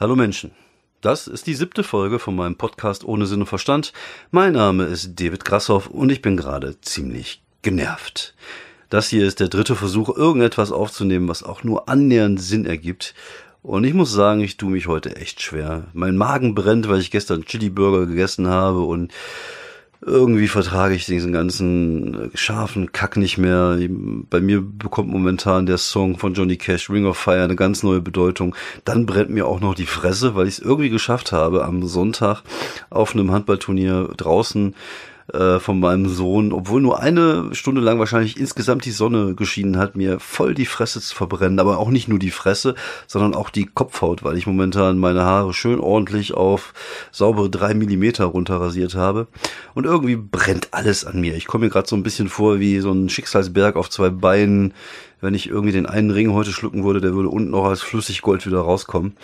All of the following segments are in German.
Hallo Menschen. Das ist die siebte Folge von meinem Podcast Ohne Sinn und Verstand. Mein Name ist David Grassoff und ich bin gerade ziemlich genervt. Das hier ist der dritte Versuch, irgendetwas aufzunehmen, was auch nur annähernd Sinn ergibt. Und ich muss sagen, ich tue mich heute echt schwer. Mein Magen brennt, weil ich gestern Chili Burger gegessen habe und irgendwie vertrage ich diesen ganzen scharfen Kack nicht mehr. Bei mir bekommt momentan der Song von Johnny Cash, Ring of Fire, eine ganz neue Bedeutung. Dann brennt mir auch noch die Fresse, weil ich es irgendwie geschafft habe, am Sonntag auf einem Handballturnier draußen äh, von meinem Sohn, obwohl nur eine Stunde lang wahrscheinlich insgesamt die Sonne geschienen hat, mir voll die Fresse zu verbrennen. Aber auch nicht nur die Fresse, sondern auch die Kopfhaut, weil ich momentan meine Haare schön ordentlich auf saubere drei Millimeter runterrasiert habe. Und irgendwie brennt alles an mir. Ich komme mir gerade so ein bisschen vor wie so ein Schicksalsberg auf zwei Beinen wenn ich irgendwie den einen Ring heute schlucken würde, der würde unten noch als Flüssiggold wieder rauskommen.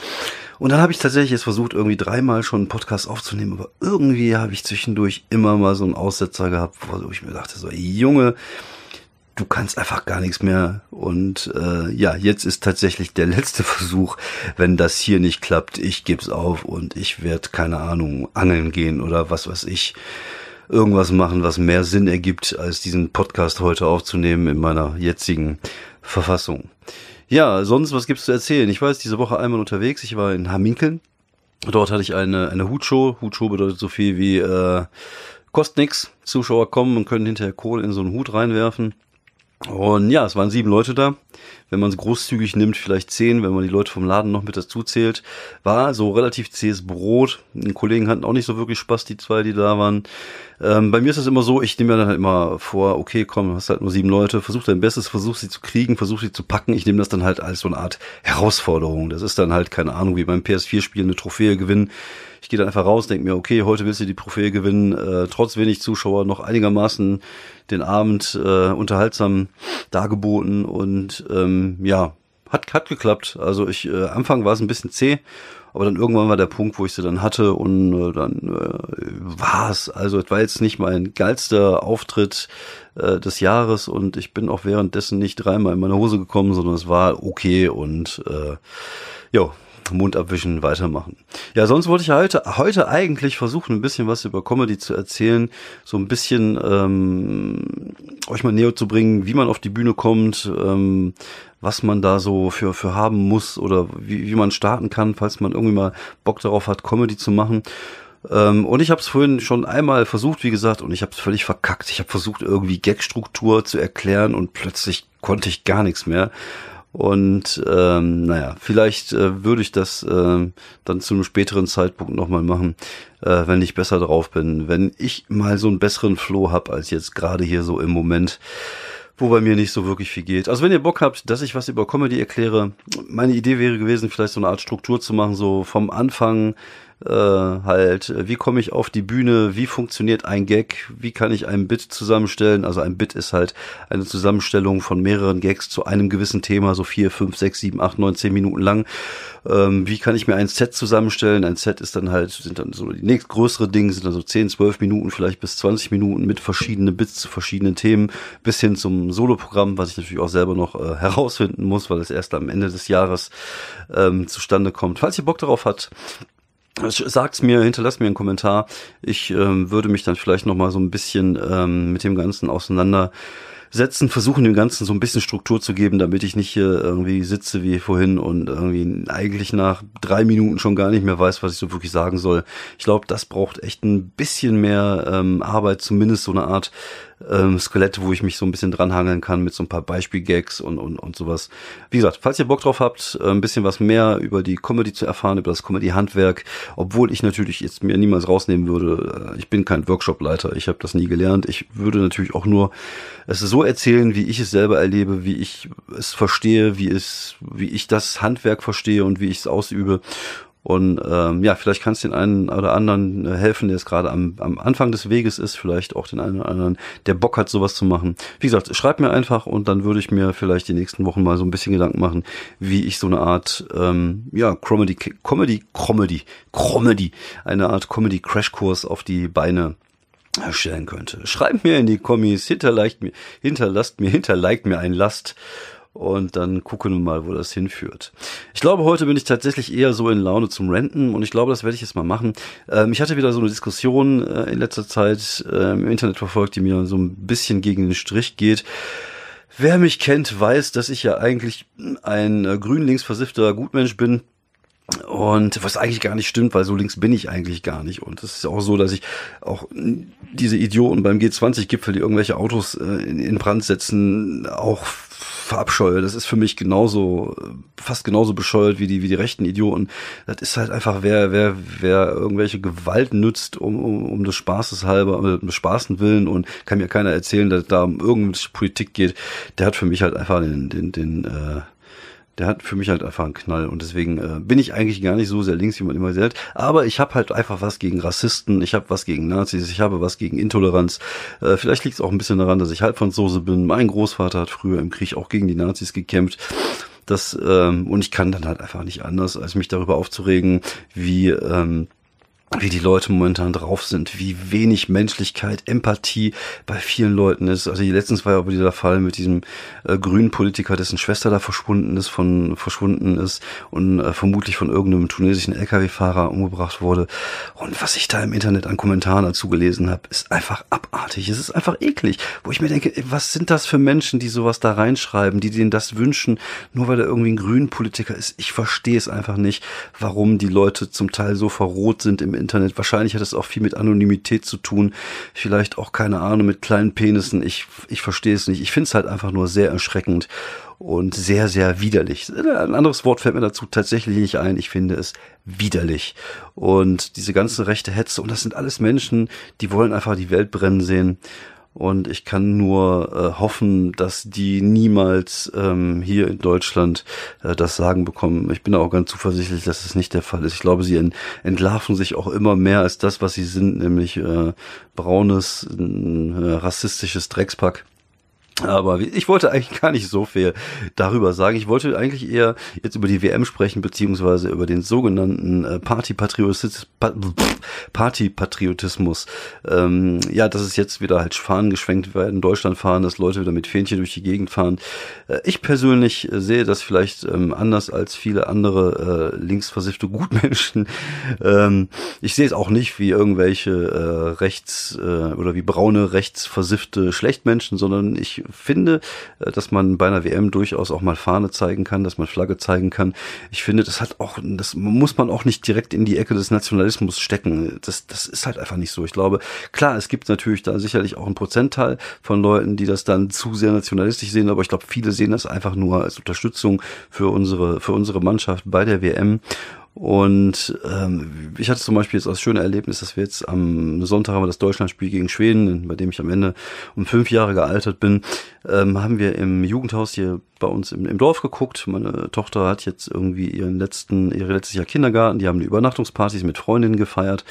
Und dann habe ich tatsächlich jetzt versucht, irgendwie dreimal schon einen Podcast aufzunehmen, aber irgendwie habe ich zwischendurch immer mal so einen Aussetzer gehabt, wo ich mir dachte, so, Junge, du kannst einfach gar nichts mehr. Und äh, ja, jetzt ist tatsächlich der letzte Versuch. Wenn das hier nicht klappt, ich geb's auf und ich werde, keine Ahnung, angeln gehen oder was weiß ich irgendwas machen, was mehr Sinn ergibt, als diesen Podcast heute aufzunehmen in meiner jetzigen Verfassung. Ja, sonst, was gibt's zu erzählen? Ich war jetzt diese Woche einmal unterwegs. Ich war in Haminkeln. Dort hatte ich eine, eine Hutshow. Hutshow bedeutet so viel wie äh, kostet nix. Zuschauer kommen und können hinterher Kohle in so einen Hut reinwerfen. Und ja, es waren sieben Leute da. Wenn man es großzügig nimmt, vielleicht zehn, wenn man die Leute vom Laden noch mit dazu zählt. War so relativ zähes Brot. Die Kollegen hatten auch nicht so wirklich Spaß, die zwei, die da waren. Ähm, bei mir ist es immer so, ich nehme mir dann halt immer vor, okay, komm, hast halt nur sieben Leute, versuch dein Bestes, versuch sie zu kriegen, versuch sie zu packen. Ich nehme das dann halt als so eine Art Herausforderung. Das ist dann halt, keine Ahnung, wie beim PS4-Spiel eine Trophäe gewinnen. Ich gehe dann einfach raus, denke mir, okay, heute willst du die Trophäe gewinnen, äh, trotz wenig Zuschauer noch einigermaßen den Abend äh, unterhaltsam dargeboten und ähm, ja, hat, hat geklappt. Also ich, äh, Anfang war es ein bisschen zäh, aber dann irgendwann war der Punkt, wo ich sie dann hatte und äh, dann äh, war es. Also es war jetzt nicht mein geilster Auftritt äh, des Jahres und ich bin auch währenddessen nicht dreimal in meine Hose gekommen, sondern es war okay und äh, ja, Mund abwischen, weitermachen. Ja, sonst wollte ich heute, heute eigentlich versuchen, ein bisschen was über Comedy zu erzählen, so ein bisschen ähm, euch mal näher zu bringen, wie man auf die Bühne kommt, ähm, was man da so für, für haben muss oder wie, wie man starten kann, falls man irgendwie mal Bock darauf hat, Comedy zu machen. Ähm, und ich habe es vorhin schon einmal versucht, wie gesagt, und ich habe es völlig verkackt. Ich habe versucht, irgendwie Gagstruktur zu erklären und plötzlich konnte ich gar nichts mehr. Und ähm, naja, vielleicht äh, würde ich das äh, dann zu einem späteren Zeitpunkt nochmal machen, äh, wenn ich besser drauf bin, wenn ich mal so einen besseren Flow hab als jetzt gerade hier so im Moment wo bei mir nicht so wirklich viel geht. Also wenn ihr Bock habt, dass ich was über Comedy erkläre, meine Idee wäre gewesen, vielleicht so eine Art Struktur zu machen, so vom Anfang äh, halt, wie komme ich auf die Bühne, wie funktioniert ein Gag, wie kann ich ein Bit zusammenstellen. Also ein Bit ist halt eine Zusammenstellung von mehreren Gags zu einem gewissen Thema, so vier, fünf, sechs, sieben, acht, neun, zehn Minuten lang. Ähm, wie kann ich mir ein Set zusammenstellen? Ein Set ist dann halt, sind dann so die nächstgrößere Dinge, sind dann so zehn, zwölf Minuten, vielleicht bis zwanzig Minuten mit verschiedenen Bits zu verschiedenen Themen, bis hin zum Soloprogramm, was ich natürlich auch selber noch äh, herausfinden muss, weil es erst am Ende des Jahres ähm, zustande kommt. Falls ihr Bock darauf habt, Sagt's mir, hinterlasst mir einen Kommentar. Ich ähm, würde mich dann vielleicht noch mal so ein bisschen ähm, mit dem Ganzen auseinandersetzen, versuchen dem Ganzen so ein bisschen Struktur zu geben, damit ich nicht hier irgendwie sitze wie vorhin und irgendwie eigentlich nach drei Minuten schon gar nicht mehr weiß, was ich so wirklich sagen soll. Ich glaube, das braucht echt ein bisschen mehr ähm, Arbeit, zumindest so eine Art ähm, Skelette, wo ich mich so ein bisschen dranhangeln kann mit so ein paar Beispielgags und, und, und sowas. Wie gesagt, falls ihr Bock drauf habt, äh, ein bisschen was mehr über die Comedy zu erfahren, über das Comedy-Handwerk, obwohl ich natürlich jetzt mir niemals rausnehmen würde, äh, ich bin kein Workshop-Leiter, ich habe das nie gelernt. Ich würde natürlich auch nur es so erzählen, wie ich es selber erlebe, wie ich es verstehe, wie es, wie ich das Handwerk verstehe und wie ich es ausübe. Und ähm, ja, vielleicht kannst du den einen oder anderen äh, helfen, der es gerade am, am Anfang des Weges ist, vielleicht auch den einen oder anderen, der Bock hat, sowas zu machen. Wie gesagt, schreib mir einfach und dann würde ich mir vielleicht die nächsten Wochen mal so ein bisschen Gedanken machen, wie ich so eine Art ähm, ja, Comedy, Comedy, Comedy, Comedy, eine Art Comedy-Crashkurs auf die Beine stellen könnte. Schreibt mir in die Kommis, hinterleicht mir, hinterlasst mir, hinterleicht mir ein Last und dann gucken wir mal, wo das hinführt. Ich glaube, heute bin ich tatsächlich eher so in Laune zum Renten und ich glaube, das werde ich jetzt mal machen. Ähm, ich hatte wieder so eine Diskussion äh, in letzter Zeit äh, im Internet verfolgt, die mir so ein bisschen gegen den Strich geht. Wer mich kennt, weiß, dass ich ja eigentlich ein äh, grün-links versiffter Gutmensch bin. Und was eigentlich gar nicht stimmt, weil so links bin ich eigentlich gar nicht. Und es ist auch so, dass ich auch diese Idioten beim G20-Gipfel, die irgendwelche Autos äh, in Brand setzen, auch verabscheue. Das ist für mich genauso, fast genauso bescheuert wie die, wie die rechten Idioten. Das ist halt einfach, wer, wer, wer irgendwelche Gewalt nützt, um, um, um des Spaßes halber, um des Spaßen willen und kann mir keiner erzählen, dass da um irgendwelche Politik geht, der hat für mich halt einfach den, den, den, äh, der hat für mich halt einfach einen Knall und deswegen äh, bin ich eigentlich gar nicht so sehr links, wie man immer sagt. Aber ich habe halt einfach was gegen Rassisten, ich habe was gegen Nazis, ich habe was gegen Intoleranz. Äh, vielleicht liegt es auch ein bisschen daran, dass ich Halbfranzose bin. Mein Großvater hat früher im Krieg auch gegen die Nazis gekämpft. Das ähm, und ich kann dann halt einfach nicht anders, als mich darüber aufzuregen, wie ähm, wie die Leute momentan drauf sind, wie wenig Menschlichkeit, Empathie bei vielen Leuten ist. Also letztens war ja aber dieser Fall mit diesem äh, grünen Politiker, dessen Schwester da verschwunden ist, von verschwunden ist und äh, vermutlich von irgendeinem tunesischen LKW-Fahrer umgebracht wurde. Und was ich da im Internet an Kommentaren dazu gelesen habe, ist einfach abartig. Es ist einfach eklig, wo ich mir denke, was sind das für Menschen, die sowas da reinschreiben, die denen das wünschen, nur weil er irgendwie ein grünen Politiker ist. Ich verstehe es einfach nicht, warum die Leute zum Teil so verroht sind im Internet. Wahrscheinlich hat es auch viel mit Anonymität zu tun. Vielleicht auch, keine Ahnung, mit kleinen Penissen. Ich, ich verstehe es nicht. Ich finde es halt einfach nur sehr erschreckend und sehr, sehr widerlich. Ein anderes Wort fällt mir dazu tatsächlich nicht ein. Ich finde es widerlich. Und diese ganze rechte Hetze, und das sind alles Menschen, die wollen einfach die Welt brennen sehen. Und ich kann nur äh, hoffen, dass die niemals ähm, hier in Deutschland äh, das Sagen bekommen. Ich bin auch ganz zuversichtlich, dass es nicht der Fall ist. Ich glaube, sie ent entlarven sich auch immer mehr als das, was sie sind, nämlich äh, braunes, äh, rassistisches Dreckspack. Aber ich wollte eigentlich gar nicht so viel darüber sagen. Ich wollte eigentlich eher jetzt über die WM sprechen, beziehungsweise über den sogenannten äh, Partypatriotismus. Partypatriotismus. Ähm, ja, dass es jetzt wieder halt Fahnen geschwenkt werden, Deutschland fahren, dass Leute wieder mit Fähnchen durch die Gegend fahren. Äh, ich persönlich sehe das vielleicht ähm, anders als viele andere äh, linksversiffte Gutmenschen. Ähm, ich sehe es auch nicht wie irgendwelche äh, rechts- äh, oder wie braune rechtsversiffte Schlechtmenschen, sondern ich finde, äh, dass man bei einer WM durchaus auch mal Fahne zeigen kann, dass man Flagge zeigen kann. Ich finde, das hat auch, das muss man auch nicht direkt in die Ecke des Nationalismus stecken. Das, das ist halt einfach nicht so. Ich glaube, klar, es gibt natürlich da sicherlich auch einen Prozentteil von Leuten, die das dann zu sehr nationalistisch sehen, aber ich glaube, viele sehen das einfach nur als Unterstützung für unsere, für unsere Mannschaft bei der WM. Und ähm, ich hatte zum Beispiel jetzt das schöne Erlebnis, dass wir jetzt am Sonntag haben wir das Deutschlandspiel gegen Schweden, bei dem ich am Ende um fünf Jahre gealtert bin, ähm, haben wir im Jugendhaus hier bei uns im, im Dorf geguckt. Meine Tochter hat jetzt irgendwie ihren letzten, ihre letztes Jahr Kindergarten. Die haben eine Übernachtungspartys mit Freundinnen gefeiert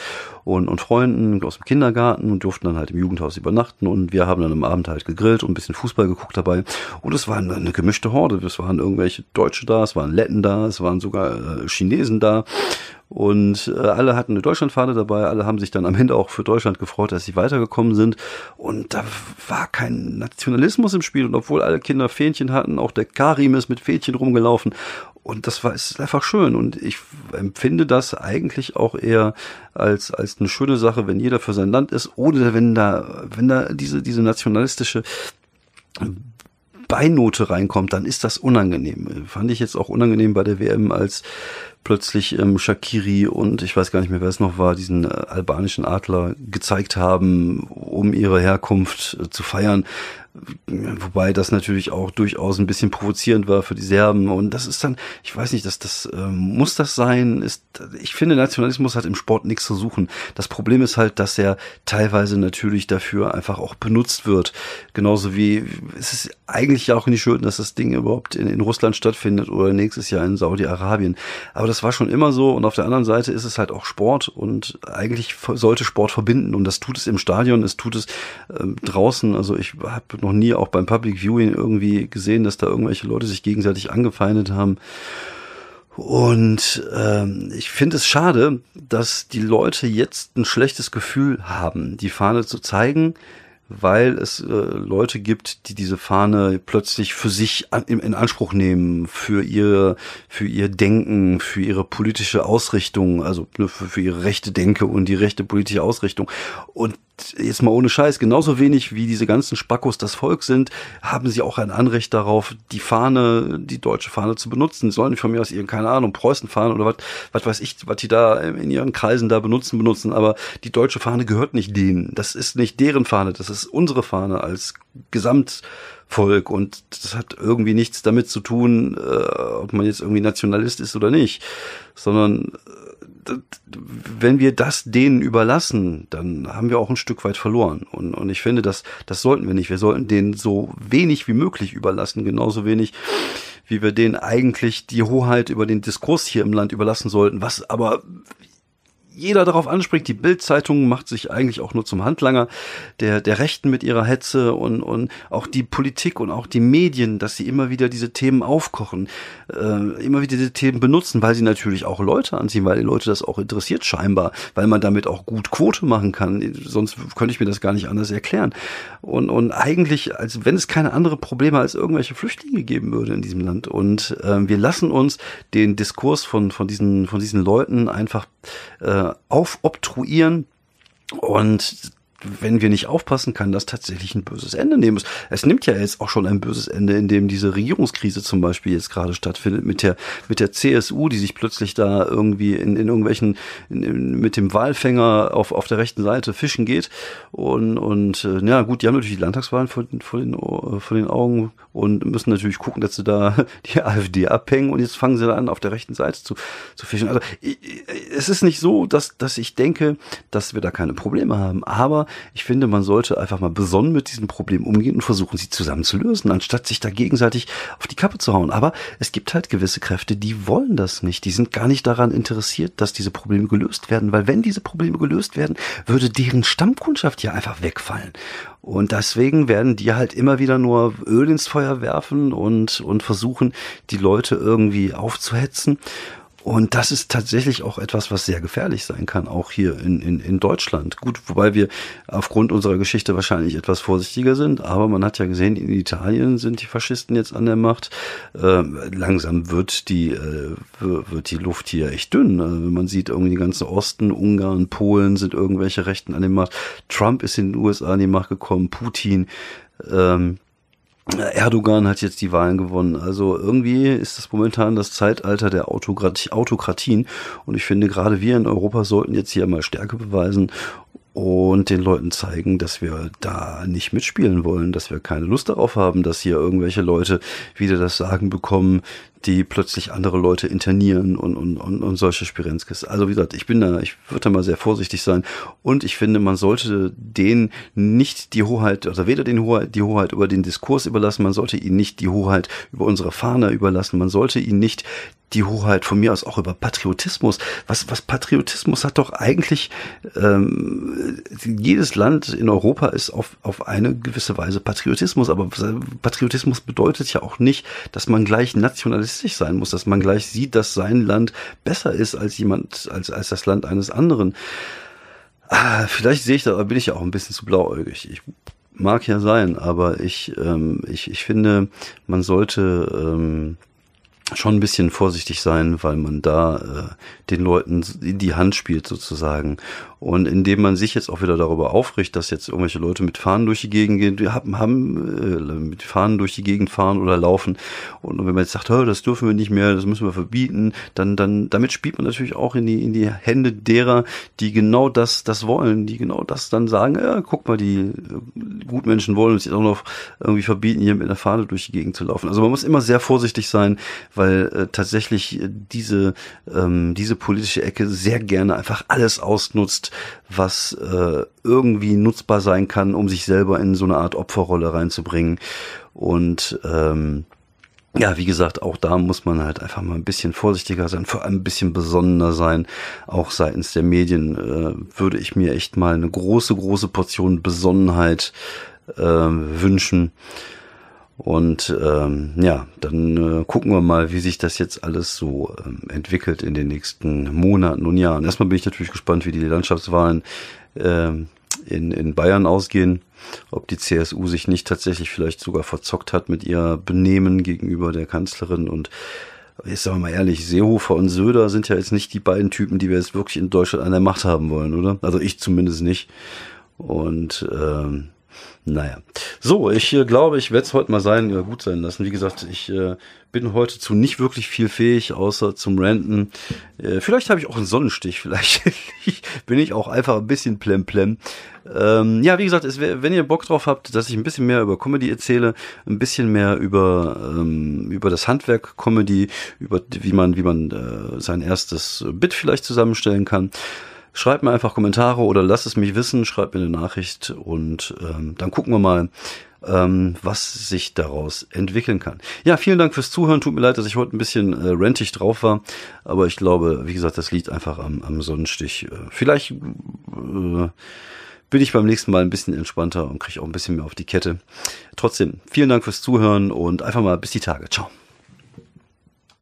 und, und Freunden aus dem Kindergarten und durften dann halt im Jugendhaus übernachten. Und wir haben dann am Abend halt gegrillt und ein bisschen Fußball geguckt dabei. Und es war eine, eine gemischte Horde. Es waren irgendwelche Deutsche da, es waren Letten da, es waren sogar äh, Chinesen da. Und äh, alle hatten eine Deutschlandfahne dabei, alle haben sich dann am Ende auch für Deutschland gefreut, dass sie weitergekommen sind. Und da war kein Nationalismus im Spiel. Und obwohl alle Kinder Fähnchen hatten, auch der Karim ist mit Fähnchen rumgelaufen. Und das war ist einfach schön. Und ich empfinde das eigentlich auch eher als, als eine schöne Sache, wenn jeder für sein Land ist, ohne wenn da, wenn da diese, diese nationalistische Beinote reinkommt, dann ist das unangenehm. Fand ich jetzt auch unangenehm bei der WM, als plötzlich ähm, Shakiri und ich weiß gar nicht mehr, wer es noch war, diesen äh, albanischen Adler gezeigt haben, um ihre Herkunft äh, zu feiern. Wobei das natürlich auch durchaus ein bisschen provozierend war für die Serben. Und das ist dann, ich weiß nicht, dass das ähm, muss das sein. Ist, ich finde, Nationalismus hat im Sport nichts zu suchen. Das Problem ist halt, dass er teilweise natürlich dafür einfach auch benutzt wird. Genauso wie es ist eigentlich ja auch nicht schön, dass das Ding überhaupt in, in Russland stattfindet oder nächstes Jahr in Saudi-Arabien. Aber das war schon immer so. Und auf der anderen Seite ist es halt auch Sport und eigentlich sollte Sport verbinden. Und das tut es im Stadion, es tut es ähm, draußen. Also ich habe noch nie auch beim Public Viewing irgendwie gesehen, dass da irgendwelche Leute sich gegenseitig angefeindet haben. Und ähm, ich finde es schade, dass die Leute jetzt ein schlechtes Gefühl haben, die Fahne zu zeigen, weil es äh, Leute gibt, die diese Fahne plötzlich für sich an, in, in, Anspruch nehmen, für ihr, für ihr Denken, für ihre politische Ausrichtung, also ne, für, für ihre rechte Denke und die rechte politische Ausrichtung. Und jetzt mal ohne Scheiß, genauso wenig wie diese ganzen Spackos das Volk sind, haben sie auch ein Anrecht darauf, die Fahne, die deutsche Fahne zu benutzen. Sie sollen von mir aus ihren, keine Ahnung, Preußen fahren oder was, was weiß ich, was die da in ihren Kreisen da benutzen, benutzen. Aber die deutsche Fahne gehört nicht denen. Das ist nicht deren Fahne, das ist unsere Fahne als Gesamtvolk und das hat irgendwie nichts damit zu tun, äh, ob man jetzt irgendwie Nationalist ist oder nicht, sondern wenn wir das denen überlassen, dann haben wir auch ein Stück weit verloren. Und, und ich finde, das, das sollten wir nicht. Wir sollten denen so wenig wie möglich überlassen, genauso wenig wie wir denen eigentlich die Hoheit über den Diskurs hier im Land überlassen sollten, was aber jeder darauf anspricht. Die Bildzeitung macht sich eigentlich auch nur zum Handlanger der, der Rechten mit ihrer Hetze und, und auch die Politik und auch die Medien, dass sie immer wieder diese Themen aufkochen, äh, immer wieder diese Themen benutzen, weil sie natürlich auch Leute anziehen, weil die Leute das auch interessiert scheinbar, weil man damit auch gut Quote machen kann. Sonst könnte ich mir das gar nicht anders erklären. Und, und eigentlich, als wenn es keine andere Probleme als irgendwelche Flüchtlinge geben würde in diesem Land. Und äh, wir lassen uns den Diskurs von, von, diesen, von diesen Leuten einfach äh, aufobtruieren und wenn wir nicht aufpassen, kann das tatsächlich ein böses Ende nehmen. Es nimmt ja jetzt auch schon ein böses Ende, indem diese Regierungskrise zum Beispiel jetzt gerade stattfindet mit der mit der CSU, die sich plötzlich da irgendwie in, in irgendwelchen in, in, mit dem Wahlfänger auf auf der rechten Seite fischen geht und und äh, ja gut, die haben natürlich die Landtagswahlen vor, vor den vor den Augen und müssen natürlich gucken, dass sie da die AfD abhängen und jetzt fangen sie da an auf der rechten Seite zu zu fischen. Also es ist nicht so, dass dass ich denke, dass wir da keine Probleme haben, aber ich finde, man sollte einfach mal besonnen mit diesem Problem umgehen und versuchen, sie zusammen zu lösen, anstatt sich da gegenseitig auf die Kappe zu hauen. Aber es gibt halt gewisse Kräfte, die wollen das nicht. Die sind gar nicht daran interessiert, dass diese Probleme gelöst werden, weil wenn diese Probleme gelöst werden, würde deren Stammkundschaft ja einfach wegfallen. Und deswegen werden die halt immer wieder nur Öl ins Feuer werfen und, und versuchen, die Leute irgendwie aufzuhetzen. Und das ist tatsächlich auch etwas, was sehr gefährlich sein kann, auch hier in, in, in Deutschland. Gut, wobei wir aufgrund unserer Geschichte wahrscheinlich etwas vorsichtiger sind, aber man hat ja gesehen, in Italien sind die Faschisten jetzt an der Macht. Äh, langsam wird die, äh, wird die Luft hier echt dünn. Also man sieht irgendwie die ganze Osten, Ungarn, Polen sind irgendwelche Rechten an der Macht. Trump ist in den USA an die Macht gekommen, Putin. Ähm, Erdogan hat jetzt die Wahlen gewonnen. Also irgendwie ist das momentan das Zeitalter der Autokratien. Und ich finde, gerade wir in Europa sollten jetzt hier mal Stärke beweisen und den Leuten zeigen, dass wir da nicht mitspielen wollen, dass wir keine Lust darauf haben, dass hier irgendwelche Leute wieder das Sagen bekommen, die plötzlich andere Leute internieren und, und, und, und solche Spirenzkes. Also wie gesagt, ich bin da, ich würde da mal sehr vorsichtig sein und ich finde, man sollte denen nicht die Hoheit, also weder den Hoheit, die Hoheit über den Diskurs überlassen, man sollte ihnen nicht die Hoheit über unsere Fahne überlassen, man sollte ihnen nicht die Hoheit von mir aus auch über Patriotismus. Was, was Patriotismus hat doch eigentlich, ähm, jedes Land in Europa ist auf, auf eine gewisse Weise Patriotismus, aber Patriotismus bedeutet ja auch nicht, dass man gleich nationalistisch sein muss, dass man gleich sieht, dass sein Land besser ist als jemand, als, als das Land eines anderen. Ah, vielleicht sehe ich da, bin ich ja auch ein bisschen zu blauäugig. Ich mag ja sein, aber ich, ähm, ich, ich finde, man sollte ähm, schon ein bisschen vorsichtig sein, weil man da äh, den Leuten in die Hand spielt sozusagen. Und indem man sich jetzt auch wieder darüber aufricht, dass jetzt irgendwelche Leute mit Fahnen durch die Gegend gehen, haben, haben äh, mit Fahnen durch die Gegend fahren oder laufen. Und wenn man jetzt sagt, das dürfen wir nicht mehr, das müssen wir verbieten, dann, dann, damit spielt man natürlich auch in die, in die Hände derer, die genau das, das wollen, die genau das dann sagen, ja, guck mal, die äh, Gutmenschen wollen uns jetzt auch noch irgendwie verbieten, hier mit einer Fahne durch die Gegend zu laufen. Also man muss immer sehr vorsichtig sein, weil äh, tatsächlich diese, ähm, diese politische Ecke sehr gerne einfach alles ausnutzt, was äh, irgendwie nutzbar sein kann, um sich selber in so eine Art Opferrolle reinzubringen. Und ähm, ja, wie gesagt, auch da muss man halt einfach mal ein bisschen vorsichtiger sein, vor allem ein bisschen besonnener sein. Auch seitens der Medien äh, würde ich mir echt mal eine große, große Portion Besonnenheit äh, wünschen. Und ähm, ja, dann äh, gucken wir mal, wie sich das jetzt alles so ähm, entwickelt in den nächsten Monaten und Jahren. Erstmal bin ich natürlich gespannt, wie die Landschaftswahlen ähm, in, in Bayern ausgehen, ob die CSU sich nicht tatsächlich vielleicht sogar verzockt hat mit ihr Benehmen gegenüber der Kanzlerin und ich sage mal ehrlich, Seehofer und Söder sind ja jetzt nicht die beiden Typen, die wir jetzt wirklich in Deutschland an der Macht haben wollen, oder? Also ich zumindest nicht. Und ähm, naja. So, ich äh, glaube, ich werde es heute mal sein, äh, gut sein lassen. Wie gesagt, ich äh, bin heute zu nicht wirklich viel fähig, außer zum Ranten. Äh, vielleicht habe ich auch einen Sonnenstich, vielleicht bin ich auch einfach ein bisschen plemplem. Ähm, ja, wie gesagt, es, wenn ihr Bock drauf habt, dass ich ein bisschen mehr über Comedy erzähle, ein bisschen mehr über ähm, über das Handwerk Comedy, über wie man wie man äh, sein erstes Bit vielleicht zusammenstellen kann Schreibt mir einfach Kommentare oder lasst es mich wissen, schreibt mir eine Nachricht und ähm, dann gucken wir mal, ähm, was sich daraus entwickeln kann. Ja, vielen Dank fürs Zuhören. Tut mir leid, dass ich heute ein bisschen äh, rentig drauf war, aber ich glaube, wie gesagt, das liegt einfach am, am Sonnenstich. Äh, vielleicht äh, bin ich beim nächsten Mal ein bisschen entspannter und kriege auch ein bisschen mehr auf die Kette. Trotzdem, vielen Dank fürs Zuhören und einfach mal bis die Tage. Ciao.